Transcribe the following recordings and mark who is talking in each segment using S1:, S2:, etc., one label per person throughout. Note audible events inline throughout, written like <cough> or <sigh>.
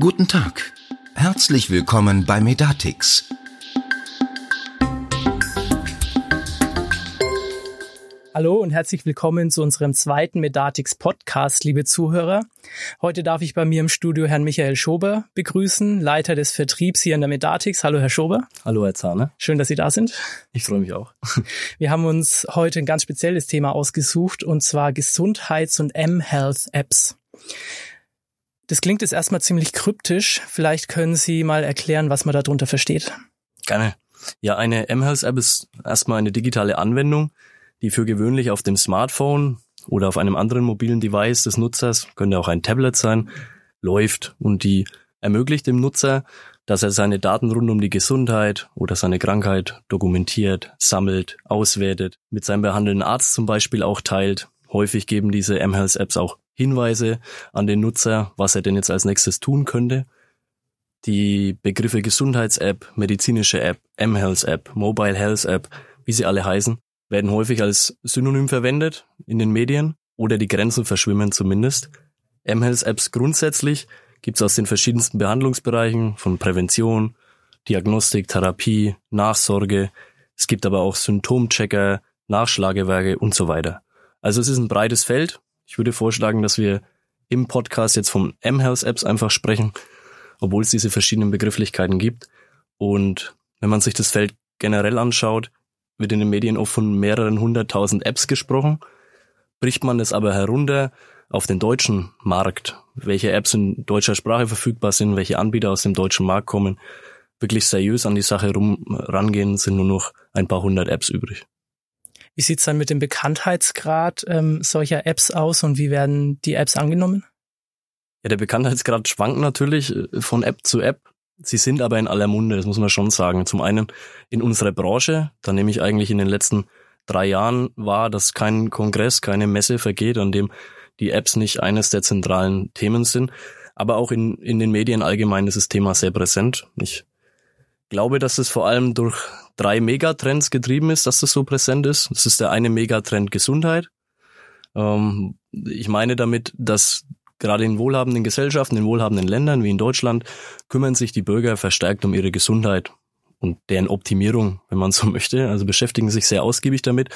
S1: Guten Tag. Herzlich willkommen bei Medatix.
S2: Hallo und herzlich willkommen zu unserem zweiten Medatix Podcast, liebe Zuhörer. Heute darf ich bei mir im Studio Herrn Michael Schober begrüßen, Leiter des Vertriebs hier in der Medatix. Hallo, Herr Schober.
S3: Hallo, Herr Zahner.
S2: Schön, dass Sie da sind.
S3: Ich freue mich auch. <laughs>
S2: Wir haben uns heute ein ganz spezielles Thema ausgesucht und zwar Gesundheits- und M-Health-Apps. Das klingt jetzt erstmal ziemlich kryptisch. Vielleicht können Sie mal erklären, was man darunter versteht.
S3: Gerne. Ja, eine M-Health-App ist erstmal eine digitale Anwendung, die für gewöhnlich auf dem Smartphone oder auf einem anderen mobilen Device des Nutzers, könnte auch ein Tablet sein, läuft und die ermöglicht dem Nutzer, dass er seine Daten rund um die Gesundheit oder seine Krankheit dokumentiert, sammelt, auswertet, mit seinem behandelnden Arzt zum Beispiel auch teilt. Häufig geben diese M-Health-Apps auch Hinweise an den Nutzer, was er denn jetzt als nächstes tun könnte. Die Begriffe Gesundheits-App, medizinische App, M-Health-App, Mobile Health-App, wie sie alle heißen, werden häufig als Synonym verwendet in den Medien oder die Grenzen verschwimmen zumindest. M-Health-Apps grundsätzlich gibt es aus den verschiedensten Behandlungsbereichen von Prävention, Diagnostik, Therapie, Nachsorge. Es gibt aber auch Symptomchecker, Nachschlagewerke und so weiter. Also es ist ein breites Feld. Ich würde vorschlagen, dass wir im Podcast jetzt von M-Health-Apps einfach sprechen, obwohl es diese verschiedenen Begrifflichkeiten gibt. Und wenn man sich das Feld generell anschaut, wird in den Medien oft von mehreren hunderttausend Apps gesprochen. Bricht man es aber herunter auf den deutschen Markt, welche Apps in deutscher Sprache verfügbar sind, welche Anbieter aus dem deutschen Markt kommen, wirklich seriös an die Sache rum rangehen, sind nur noch ein paar hundert Apps übrig.
S2: Wie sieht's dann mit dem Bekanntheitsgrad ähm, solcher Apps aus und wie werden die Apps angenommen?
S3: Ja, der Bekanntheitsgrad schwankt natürlich äh, von App zu App. Sie sind aber in aller Munde, das muss man schon sagen. Zum einen in unserer Branche, da nehme ich eigentlich in den letzten drei Jahren wahr, dass kein Kongress, keine Messe vergeht, an dem die Apps nicht eines der zentralen Themen sind. Aber auch in, in den Medien allgemein ist das Thema sehr präsent. Ich glaube, dass es vor allem durch drei Megatrends getrieben ist, dass das so präsent ist. Das ist der eine Megatrend Gesundheit. Ähm, ich meine damit, dass Gerade in wohlhabenden Gesellschaften, in wohlhabenden Ländern wie in Deutschland kümmern sich die Bürger verstärkt um ihre Gesundheit und deren Optimierung, wenn man so <laughs> möchte. Also beschäftigen sich sehr ausgiebig damit.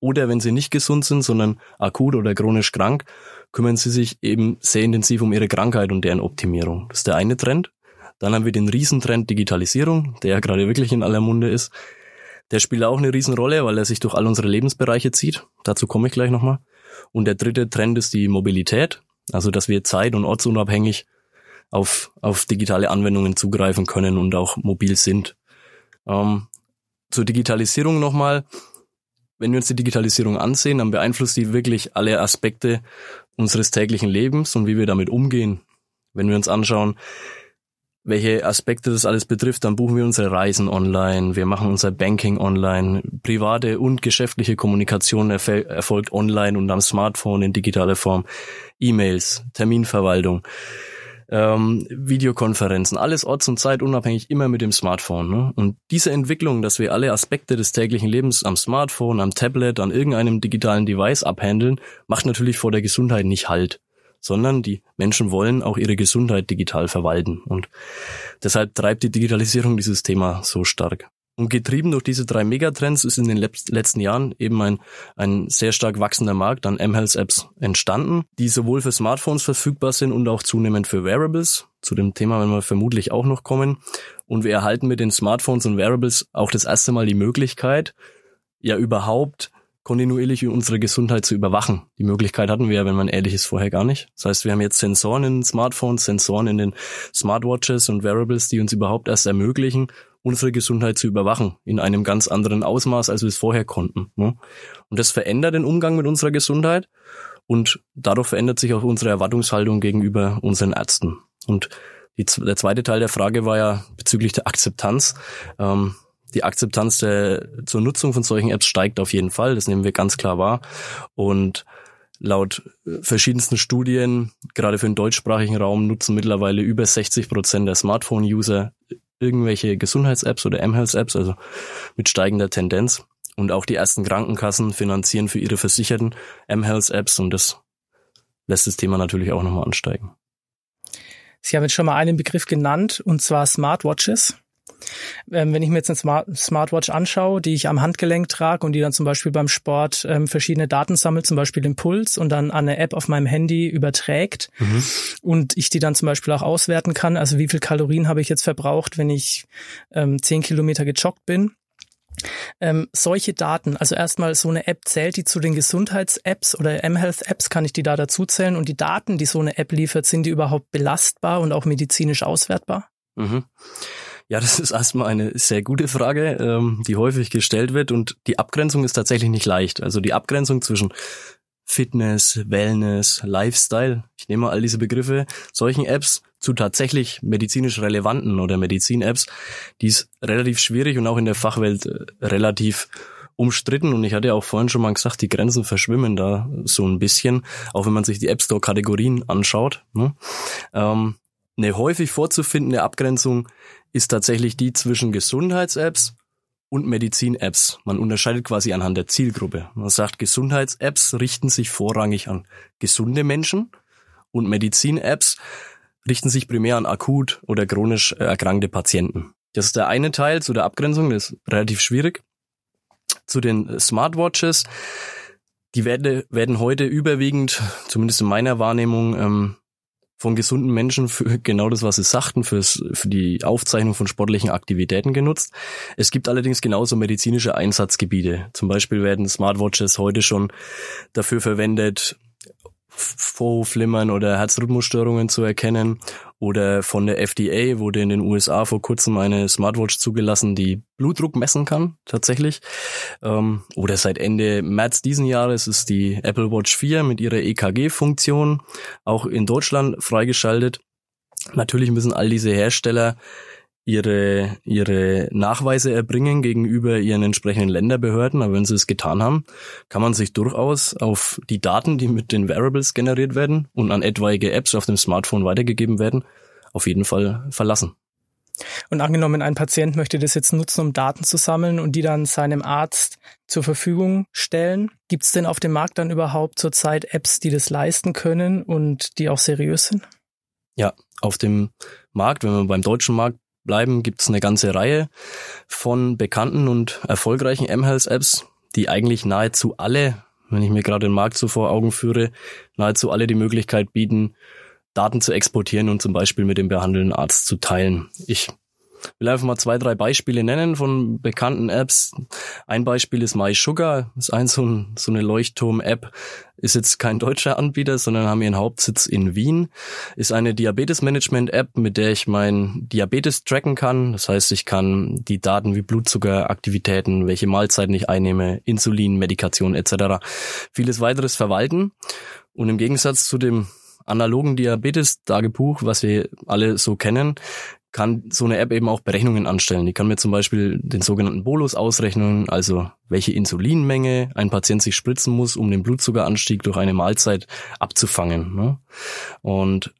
S3: Oder wenn sie nicht gesund sind, sondern akut oder chronisch krank, kümmern sie sich eben sehr intensiv um ihre Krankheit und deren Optimierung. Das ist der eine Trend. Dann haben wir den Riesentrend Digitalisierung, der ja gerade wirklich in aller Munde ist. Der spielt auch eine Riesenrolle, weil er sich durch all unsere Lebensbereiche zieht. Dazu komme ich gleich nochmal. Und der dritte Trend ist die Mobilität. Also, dass wir zeit- und ortsunabhängig auf, auf digitale Anwendungen zugreifen können und auch mobil sind. Ähm, zur Digitalisierung nochmal. Wenn wir uns die Digitalisierung ansehen, dann beeinflusst die wirklich alle Aspekte unseres täglichen Lebens und wie wir damit umgehen. Wenn wir uns anschauen, welche Aspekte das alles betrifft, dann buchen wir unsere Reisen online, wir machen unser Banking online, private und geschäftliche Kommunikation erfolgt online und am Smartphone in digitaler Form, E-Mails, Terminverwaltung, ähm, Videokonferenzen, alles orts- und zeitunabhängig, immer mit dem Smartphone. Ne? Und diese Entwicklung, dass wir alle Aspekte des täglichen Lebens am Smartphone, am Tablet, an irgendeinem digitalen Device abhandeln, macht natürlich vor der Gesundheit nicht Halt sondern die Menschen wollen auch ihre Gesundheit digital verwalten. Und deshalb treibt die Digitalisierung dieses Thema so stark. Und getrieben durch diese drei Megatrends ist in den letzten Jahren eben ein, ein sehr stark wachsender Markt an M-Health-Apps entstanden, die sowohl für Smartphones verfügbar sind und auch zunehmend für Wearables. Zu dem Thema werden wir vermutlich auch noch kommen. Und wir erhalten mit den Smartphones und Wearables auch das erste Mal die Möglichkeit, ja überhaupt kontinuierlich unsere Gesundheit zu überwachen. Die Möglichkeit hatten wir ja, wenn man ehrlich ist, vorher gar nicht. Das heißt, wir haben jetzt Sensoren in den Smartphones, Sensoren in den Smartwatches und Wearables, die uns überhaupt erst ermöglichen, unsere Gesundheit zu überwachen in einem ganz anderen Ausmaß, als wir es vorher konnten. Ne? Und das verändert den Umgang mit unserer Gesundheit und dadurch verändert sich auch unsere Erwartungshaltung gegenüber unseren Ärzten. Und die, der zweite Teil der Frage war ja bezüglich der Akzeptanz. Ähm, die Akzeptanz der, zur Nutzung von solchen Apps steigt auf jeden Fall. Das nehmen wir ganz klar wahr. Und laut verschiedensten Studien, gerade für den deutschsprachigen Raum, nutzen mittlerweile über 60 Prozent der Smartphone-User irgendwelche Gesundheits-Apps oder M-Health-Apps, also mit steigender Tendenz. Und auch die ersten Krankenkassen finanzieren für ihre Versicherten M-Health-Apps und das lässt das Thema natürlich auch nochmal ansteigen.
S2: Sie haben jetzt schon mal einen Begriff genannt, und zwar Smartwatches. Ähm, wenn ich mir jetzt eine Smart Smartwatch anschaue, die ich am Handgelenk trage und die dann zum Beispiel beim Sport ähm, verschiedene Daten sammelt, zum Beispiel den Puls und dann an eine App auf meinem Handy überträgt mhm. und ich die dann zum Beispiel auch auswerten kann, also wie viel Kalorien habe ich jetzt verbraucht, wenn ich ähm, zehn Kilometer gejoggt bin ähm, solche Daten, also erstmal so eine App zählt die zu den Gesundheits-Apps oder M-Health-Apps, kann ich die da dazu zählen und die Daten, die so eine App liefert, sind die überhaupt belastbar und auch medizinisch auswertbar?
S3: Mhm. Ja, das ist erstmal eine sehr gute Frage, ähm, die häufig gestellt wird und die Abgrenzung ist tatsächlich nicht leicht. Also die Abgrenzung zwischen Fitness, Wellness, Lifestyle, ich nehme all diese Begriffe, solchen Apps zu tatsächlich medizinisch relevanten oder Medizin-Apps, die ist relativ schwierig und auch in der Fachwelt äh, relativ umstritten und ich hatte ja auch vorhin schon mal gesagt, die Grenzen verschwimmen da so ein bisschen, auch wenn man sich die App Store Kategorien anschaut. Ne? Ähm, eine häufig vorzufindende Abgrenzung ist tatsächlich die zwischen Gesundheits-Apps und Medizin-Apps. Man unterscheidet quasi anhand der Zielgruppe. Man sagt, Gesundheits-Apps richten sich vorrangig an gesunde Menschen und Medizin-Apps richten sich primär an akut oder chronisch äh, erkrankte Patienten. Das ist der eine Teil zu der Abgrenzung, das ist relativ schwierig. Zu den Smartwatches, die werden, werden heute überwiegend, zumindest in meiner Wahrnehmung, ähm, von gesunden Menschen für <laughs> genau das, was sie sagten, fürs, für die Aufzeichnung von sportlichen Aktivitäten genutzt. Es gibt allerdings genauso medizinische Einsatzgebiete. Zum Beispiel werden Smartwatches heute schon dafür verwendet, Vorhofflimmern oder Herzrhythmusstörungen zu erkennen. Oder von der FDA wurde in den USA vor kurzem eine Smartwatch zugelassen, die Blutdruck messen kann, tatsächlich. Ähm, oder seit Ende März diesen Jahres ist die Apple Watch 4 mit ihrer EKG-Funktion auch in Deutschland freigeschaltet. Natürlich müssen all diese Hersteller ihre, ihre Nachweise erbringen gegenüber ihren entsprechenden Länderbehörden. Aber wenn sie es getan haben, kann man sich durchaus auf die Daten, die mit den Variables generiert werden und an etwaige Apps auf dem Smartphone weitergegeben werden, auf jeden Fall verlassen.
S2: Und angenommen, ein Patient möchte das jetzt nutzen, um Daten zu sammeln und die dann seinem Arzt zur Verfügung stellen. Gibt es denn auf dem Markt dann überhaupt zurzeit Apps, die das leisten können und die auch seriös sind?
S3: Ja, auf dem Markt, wenn wir beim deutschen Markt bleiben, gibt es eine ganze Reihe von bekannten und erfolgreichen M-Health-Apps, die eigentlich nahezu alle, wenn ich mir gerade den Markt so vor Augen führe, nahezu alle die Möglichkeit bieten, Daten zu exportieren und zum Beispiel mit dem behandelnden Arzt zu teilen. Ich will einfach mal zwei, drei Beispiele nennen von bekannten Apps. Ein Beispiel ist MySugar, ist ein so, ein, so eine Leuchtturm-App, ist jetzt kein deutscher Anbieter, sondern haben ihren Hauptsitz in Wien, ist eine Diabetes-Management-App, mit der ich mein Diabetes tracken kann. Das heißt, ich kann die Daten wie Blutzucker, Aktivitäten, welche Mahlzeiten ich einnehme, Insulin, Medikation etc., vieles weiteres verwalten. Und im Gegensatz zu dem analogen Diabetes-Tagebuch, was wir alle so kennen, kann so eine App eben auch Berechnungen anstellen. Die kann mir zum Beispiel den sogenannten Bolus ausrechnen, also welche Insulinmenge ein Patient sich spritzen muss, um den Blutzuckeranstieg durch eine Mahlzeit abzufangen. Ne? Und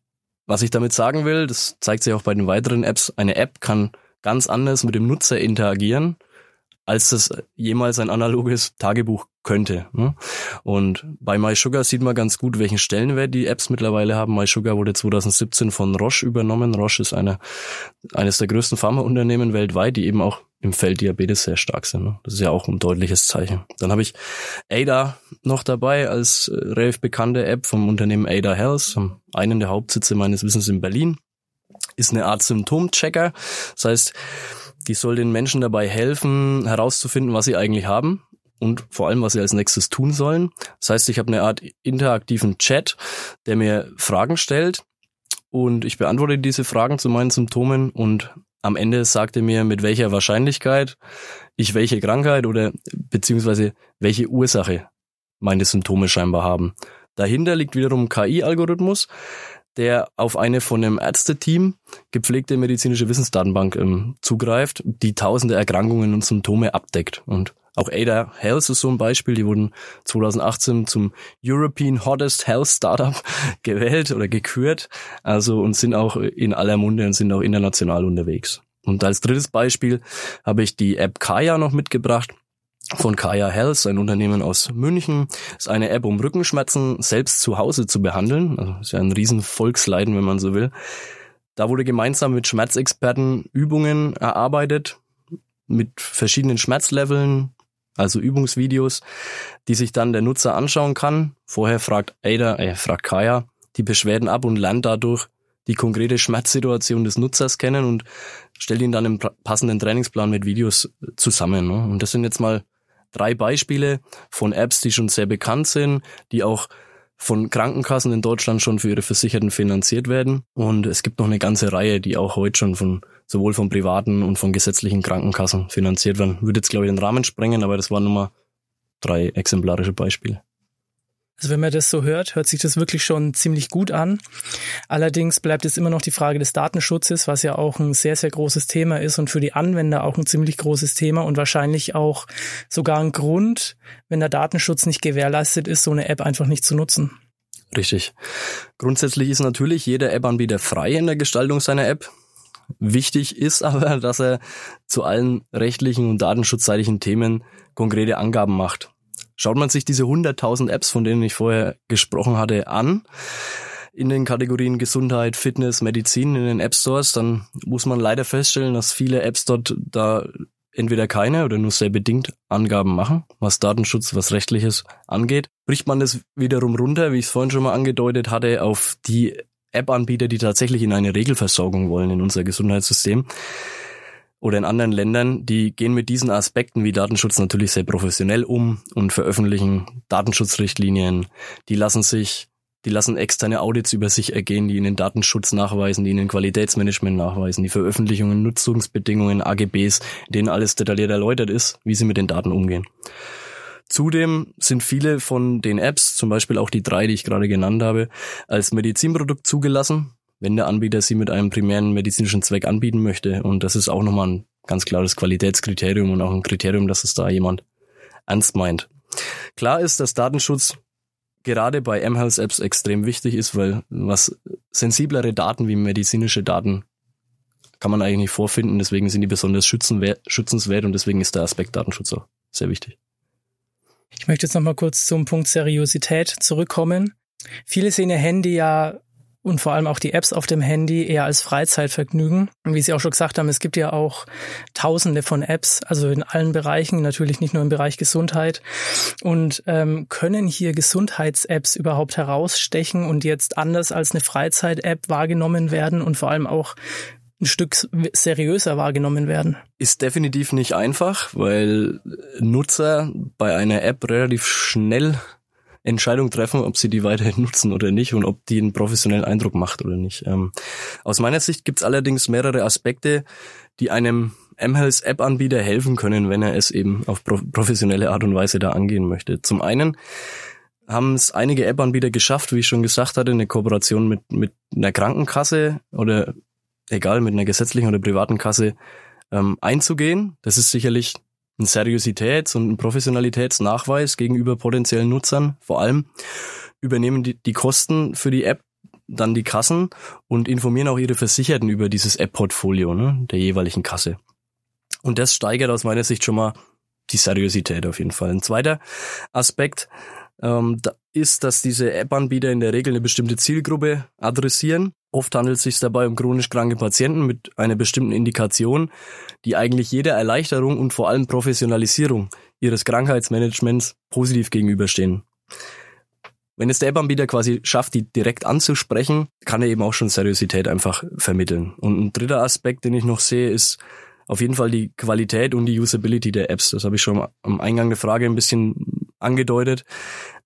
S3: was ich damit sagen will, das zeigt sich auch bei den weiteren Apps, eine App kann ganz anders mit dem Nutzer interagieren als das jemals ein analoges Tagebuch könnte. Ne? Und bei MySugar sieht man ganz gut, welchen Stellenwert die Apps mittlerweile haben. MySugar wurde 2017 von Roche übernommen. Roche ist eine, eines der größten Pharmaunternehmen weltweit, die eben auch im Feld Diabetes sehr stark sind. Ne? Das ist ja auch ein deutliches Zeichen. Dann habe ich Ada noch dabei als äh, relativ bekannte App vom Unternehmen Ada Health, einen der Hauptsitze meines Wissens in Berlin. Ist eine Art Symptomchecker. Das heißt, die soll den Menschen dabei helfen, herauszufinden, was sie eigentlich haben und vor allem, was sie als nächstes tun sollen. Das heißt, ich habe eine Art interaktiven Chat, der mir Fragen stellt und ich beantworte diese Fragen zu meinen Symptomen und am Ende sagt er mir, mit welcher Wahrscheinlichkeit ich welche Krankheit oder beziehungsweise welche Ursache meine Symptome scheinbar haben. Dahinter liegt wiederum KI-Algorithmus, der auf eine von einem Ärzteteam gepflegte medizinische Wissensdatenbank ähm, zugreift, die tausende Erkrankungen und Symptome abdeckt. Und auch Ada Health ist so ein Beispiel. Die wurden 2018 zum European Hottest Health Startup <laughs> gewählt oder gekürt. Also und sind auch in aller Munde und sind auch international unterwegs. Und als drittes Beispiel habe ich die App Kaya noch mitgebracht von Kaya Health, ein Unternehmen aus München. ist eine App, um Rückenschmerzen selbst zu Hause zu behandeln. Also ist ja ein riesen Volksleiden, wenn man so will. Da wurde gemeinsam mit Schmerzexperten Übungen erarbeitet mit verschiedenen Schmerzleveln, also Übungsvideos, die sich dann der Nutzer anschauen kann. Vorher fragt Ada, äh, fragt Kaya die Beschwerden ab und lernt dadurch die konkrete Schmerzsituation des Nutzers kennen und stellt ihn dann im passenden Trainingsplan mit Videos zusammen. Ne? Und das sind jetzt mal drei Beispiele von Apps, die schon sehr bekannt sind, die auch von Krankenkassen in Deutschland schon für ihre Versicherten finanziert werden. Und es gibt noch eine ganze Reihe, die auch heute schon von sowohl von privaten und von gesetzlichen Krankenkassen finanziert werden. Würde jetzt, glaube ich, den Rahmen sprengen, aber das waren nur mal drei exemplarische Beispiele.
S2: Also wenn man das so hört, hört sich das wirklich schon ziemlich gut an. Allerdings bleibt es immer noch die Frage des Datenschutzes, was ja auch ein sehr, sehr großes Thema ist und für die Anwender auch ein ziemlich großes Thema und wahrscheinlich auch sogar ein Grund, wenn der Datenschutz nicht gewährleistet ist, so eine App einfach nicht zu nutzen.
S3: Richtig. Grundsätzlich ist natürlich jeder App-Anbieter frei in der Gestaltung seiner App. Wichtig ist aber, dass er zu allen rechtlichen und datenschutzseitigen Themen konkrete Angaben macht. Schaut man sich diese 100.000 Apps, von denen ich vorher gesprochen hatte, an, in den Kategorien Gesundheit, Fitness, Medizin in den App Stores, dann muss man leider feststellen, dass viele Apps dort da entweder keine oder nur sehr bedingt Angaben machen, was Datenschutz, was rechtliches angeht. Bricht man das wiederum runter, wie ich es vorhin schon mal angedeutet hatte, auf die App-Anbieter, die tatsächlich in eine Regelversorgung wollen in unser Gesundheitssystem oder in anderen Ländern, die gehen mit diesen Aspekten wie Datenschutz natürlich sehr professionell um und veröffentlichen Datenschutzrichtlinien. Die lassen sich, die lassen externe Audits über sich ergehen, die ihnen Datenschutz nachweisen, die ihnen Qualitätsmanagement nachweisen, die Veröffentlichungen, Nutzungsbedingungen, AGBs, denen alles detailliert erläutert ist, wie sie mit den Daten umgehen. Zudem sind viele von den Apps, zum Beispiel auch die drei, die ich gerade genannt habe, als Medizinprodukt zugelassen, wenn der Anbieter sie mit einem primären medizinischen Zweck anbieten möchte. Und das ist auch nochmal ein ganz klares Qualitätskriterium und auch ein Kriterium, dass es da jemand ernst meint. Klar ist, dass Datenschutz gerade bei mHealth Apps extrem wichtig ist, weil was sensiblere Daten wie medizinische Daten kann man eigentlich nicht vorfinden. Deswegen sind die besonders schützenswert und deswegen ist der Aspekt Datenschutz auch sehr wichtig.
S2: Ich möchte jetzt noch mal kurz zum Punkt Seriosität zurückkommen. Viele sehen ihr Handy ja und vor allem auch die Apps auf dem Handy eher als Freizeitvergnügen. Wie Sie auch schon gesagt haben, es gibt ja auch tausende von Apps, also in allen Bereichen, natürlich nicht nur im Bereich Gesundheit. Und ähm, können hier Gesundheits-Apps überhaupt herausstechen und jetzt anders als eine Freizeit-App wahrgenommen werden und vor allem auch ein Stück seriöser wahrgenommen werden.
S3: Ist definitiv nicht einfach, weil Nutzer bei einer App relativ schnell Entscheidung treffen, ob sie die weiterhin nutzen oder nicht und ob die einen professionellen Eindruck macht oder nicht. Ähm, aus meiner Sicht gibt es allerdings mehrere Aspekte, die einem mHealth App-Anbieter helfen können, wenn er es eben auf professionelle Art und Weise da angehen möchte. Zum einen haben es einige App-Anbieter geschafft, wie ich schon gesagt hatte, eine Kooperation mit, mit einer Krankenkasse oder egal, mit einer gesetzlichen oder privaten Kasse ähm, einzugehen. Das ist sicherlich ein Seriositäts- und ein Professionalitätsnachweis gegenüber potenziellen Nutzern. Vor allem übernehmen die, die Kosten für die App dann die Kassen und informieren auch ihre Versicherten über dieses App-Portfolio ne, der jeweiligen Kasse. Und das steigert aus meiner Sicht schon mal die Seriosität auf jeden Fall. Ein zweiter Aspekt ähm, ist, dass diese App-Anbieter in der Regel eine bestimmte Zielgruppe adressieren. Oft handelt es sich dabei um chronisch kranke Patienten mit einer bestimmten Indikation, die eigentlich jeder Erleichterung und vor allem Professionalisierung ihres Krankheitsmanagements positiv gegenüberstehen. Wenn es der App-Anbieter quasi schafft, die direkt anzusprechen, kann er eben auch schon Seriosität einfach vermitteln. Und ein dritter Aspekt, den ich noch sehe, ist auf jeden Fall die Qualität und die Usability der Apps. Das habe ich schon am Eingang der Frage ein bisschen angedeutet.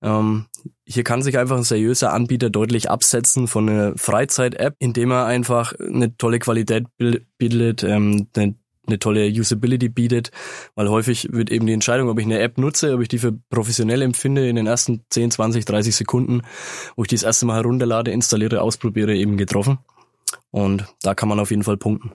S3: Ähm, hier kann sich einfach ein seriöser Anbieter deutlich absetzen von einer Freizeit-App, indem er einfach eine tolle Qualität bietet, ähm, eine, eine tolle Usability bietet, weil häufig wird eben die Entscheidung, ob ich eine App nutze, ob ich die für professionell empfinde, in den ersten 10, 20, 30 Sekunden, wo ich die das erste Mal herunterlade, installiere, ausprobiere, eben getroffen. Und da kann man auf jeden Fall punkten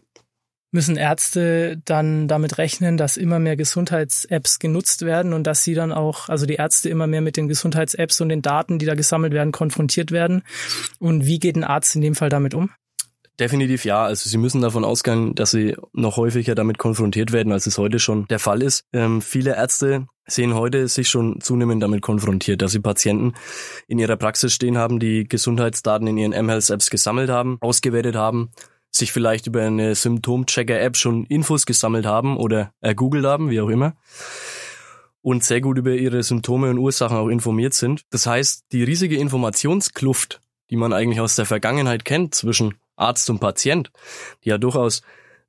S2: müssen Ärzte dann damit rechnen, dass immer mehr Gesundheits-Apps genutzt werden und dass sie dann auch, also die Ärzte immer mehr mit den Gesundheits-Apps und den Daten, die da gesammelt werden, konfrontiert werden. Und wie geht ein Arzt in dem Fall damit um?
S3: Definitiv ja. Also Sie müssen davon ausgehen, dass Sie noch häufiger damit konfrontiert werden, als es heute schon der Fall ist. Ähm, viele Ärzte sehen heute sich schon zunehmend damit konfrontiert, dass sie Patienten in ihrer Praxis stehen haben, die Gesundheitsdaten in ihren mHealth-Apps gesammelt haben, ausgewertet haben sich vielleicht über eine Symptomchecker-App schon Infos gesammelt haben oder ergoogelt haben, wie auch immer, und sehr gut über ihre Symptome und Ursachen auch informiert sind. Das heißt, die riesige Informationskluft, die man eigentlich aus der Vergangenheit kennt zwischen Arzt und Patient, die ja durchaus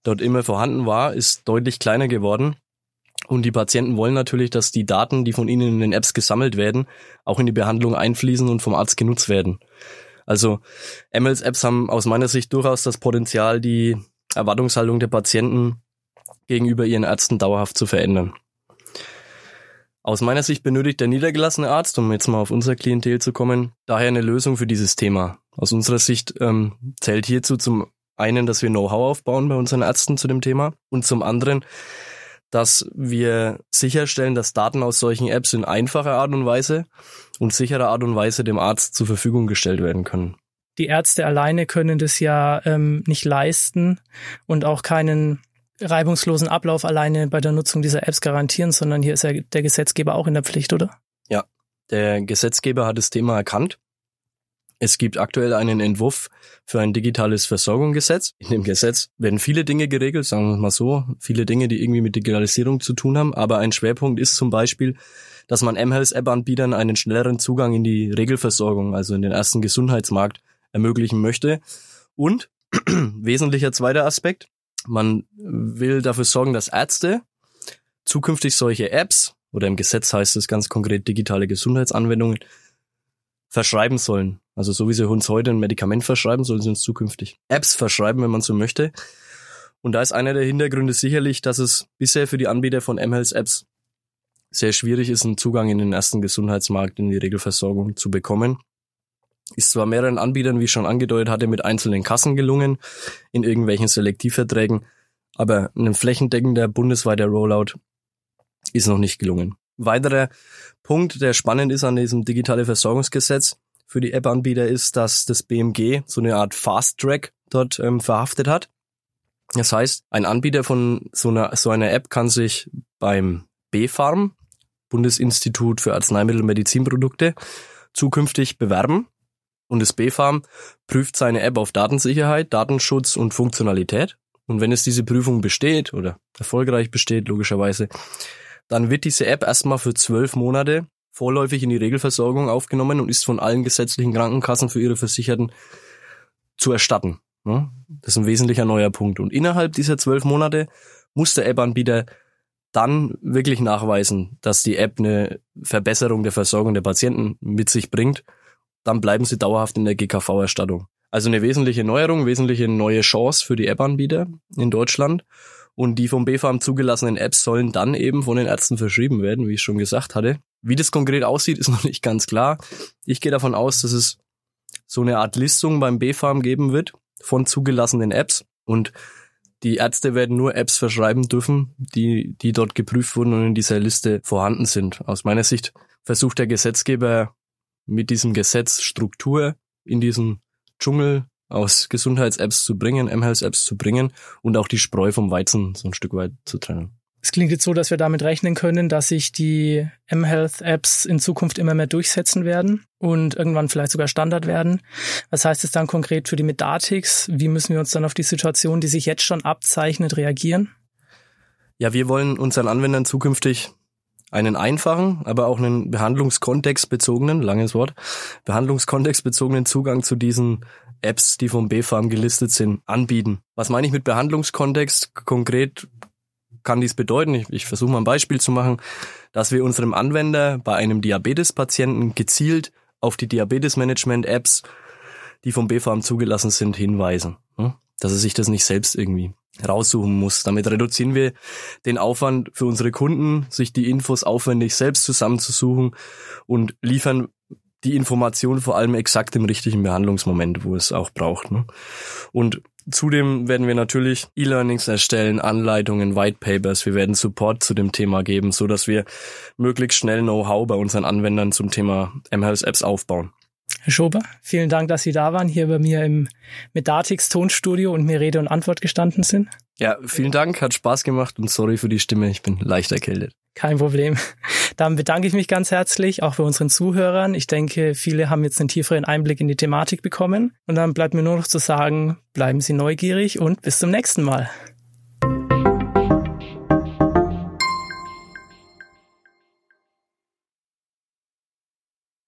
S3: dort immer vorhanden war, ist deutlich kleiner geworden. Und die Patienten wollen natürlich, dass die Daten, die von ihnen in den Apps gesammelt werden, auch in die Behandlung einfließen und vom Arzt genutzt werden. Also MLs-Apps haben aus meiner Sicht durchaus das Potenzial, die Erwartungshaltung der Patienten gegenüber ihren Ärzten dauerhaft zu verändern. Aus meiner Sicht benötigt der niedergelassene Arzt, um jetzt mal auf unser Klientel zu kommen, daher eine Lösung für dieses Thema. Aus unserer Sicht ähm, zählt hierzu zum einen, dass wir Know-how aufbauen bei unseren Ärzten zu dem Thema und zum anderen, dass wir sicherstellen, dass Daten aus solchen Apps in einfacher Art und Weise und sicherer Art und Weise dem Arzt zur Verfügung gestellt werden können.
S2: Die Ärzte alleine können das ja ähm, nicht leisten und auch keinen reibungslosen Ablauf alleine bei der Nutzung dieser Apps garantieren, sondern hier ist ja der Gesetzgeber auch in der Pflicht, oder?
S3: Ja, der Gesetzgeber hat das Thema erkannt es gibt aktuell einen Entwurf für ein digitales Versorgungsgesetz. In dem Gesetz werden viele Dinge geregelt, sagen wir mal so, viele Dinge, die irgendwie mit Digitalisierung zu tun haben. Aber ein Schwerpunkt ist zum Beispiel, dass man M-Health-App-Anbietern einen schnelleren Zugang in die Regelversorgung, also in den ersten Gesundheitsmarkt, ermöglichen möchte. Und <clears throat> wesentlicher zweiter Aspekt, man will dafür sorgen, dass Ärzte zukünftig solche Apps oder im Gesetz heißt es ganz konkret digitale Gesundheitsanwendungen verschreiben sollen. Also so wie sie uns heute ein Medikament verschreiben, sollen sie uns zukünftig Apps verschreiben, wenn man so möchte. Und da ist einer der Hintergründe sicherlich, dass es bisher für die Anbieter von mHealth Apps sehr schwierig ist, einen Zugang in den ersten Gesundheitsmarkt, in die Regelversorgung zu bekommen. Ist zwar mehreren Anbietern, wie ich schon angedeutet hatte, mit einzelnen Kassen gelungen, in irgendwelchen Selektivverträgen, aber ein flächendeckender bundesweiter Rollout ist noch nicht gelungen. Weiterer Punkt, der spannend ist an diesem digitale Versorgungsgesetz für die App-Anbieter, ist, dass das BMG so eine Art Fast Track dort ähm, verhaftet hat. Das heißt, ein Anbieter von so einer, so einer App kann sich beim B-Farm, Bundesinstitut für Arzneimittel und Medizinprodukte, zukünftig bewerben. Und das B-Farm prüft seine App auf Datensicherheit, Datenschutz und Funktionalität. Und wenn es diese Prüfung besteht oder erfolgreich besteht, logischerweise, dann wird diese App erstmal für zwölf Monate vorläufig in die Regelversorgung aufgenommen und ist von allen gesetzlichen Krankenkassen für ihre Versicherten zu erstatten. Das ist ein wesentlicher neuer Punkt. Und innerhalb dieser zwölf Monate muss der App-Anbieter dann wirklich nachweisen, dass die App eine Verbesserung der Versorgung der Patienten mit sich bringt. Dann bleiben sie dauerhaft in der GKV-Erstattung. Also eine wesentliche Neuerung, wesentliche neue Chance für die App-Anbieter in Deutschland. Und die vom BfArM zugelassenen Apps sollen dann eben von den Ärzten verschrieben werden, wie ich schon gesagt hatte. Wie das konkret aussieht, <laughs> ist noch nicht ganz klar. Ich gehe davon aus, dass es so eine Art Listung beim BfArM geben wird von zugelassenen Apps und die Ärzte werden nur Apps verschreiben dürfen, die, die dort geprüft wurden und in dieser Liste vorhanden sind. Aus meiner Sicht versucht der Gesetzgeber mit diesem Gesetz Struktur in diesen Dschungel aus Gesundheits-Apps zu bringen, M-Health-Apps zu bringen und auch die Spreu vom Weizen so ein Stück weit zu trennen.
S2: Es klingt jetzt so, dass wir damit rechnen können, dass sich die M-Health-Apps in Zukunft immer mehr durchsetzen werden und irgendwann vielleicht sogar Standard werden. Was heißt es dann konkret für die Medatix? Wie müssen wir uns dann auf die Situation, die sich jetzt schon abzeichnet, reagieren?
S3: Ja, wir wollen unseren Anwendern zukünftig einen einfachen, aber auch einen behandlungskontextbezogenen, langes Wort, behandlungskontextbezogenen Zugang zu diesen Apps, die vom BfArM gelistet sind, anbieten. Was meine ich mit Behandlungskontext? Konkret kann dies bedeuten, ich, ich versuche mal ein Beispiel zu machen, dass wir unserem Anwender bei einem Diabetespatienten gezielt auf die Diabetesmanagement-Apps, die vom BfArM zugelassen sind, hinweisen. Dass er sich das nicht selbst irgendwie raussuchen muss. Damit reduzieren wir den Aufwand für unsere Kunden, sich die Infos aufwendig selbst zusammenzusuchen und liefern die Information vor allem exakt im richtigen Behandlungsmoment, wo es auch braucht. Ne? Und zudem werden wir natürlich E-Learnings erstellen, Anleitungen, White Papers. Wir werden Support zu dem Thema geben, so dass wir möglichst schnell Know-how bei unseren Anwendern zum Thema MHS Apps aufbauen.
S2: Herr Schober, vielen Dank, dass Sie da waren, hier bei mir im Medatix Tonstudio und mir Rede und Antwort gestanden sind.
S3: Ja, vielen Dank, hat Spaß gemacht und sorry für die Stimme, ich bin leicht erkältet.
S2: Kein Problem. Dann bedanke ich mich ganz herzlich, auch bei unseren Zuhörern. Ich denke, viele haben jetzt einen tieferen Einblick in die Thematik bekommen. Und dann bleibt mir nur noch zu sagen, bleiben Sie neugierig und bis zum nächsten Mal.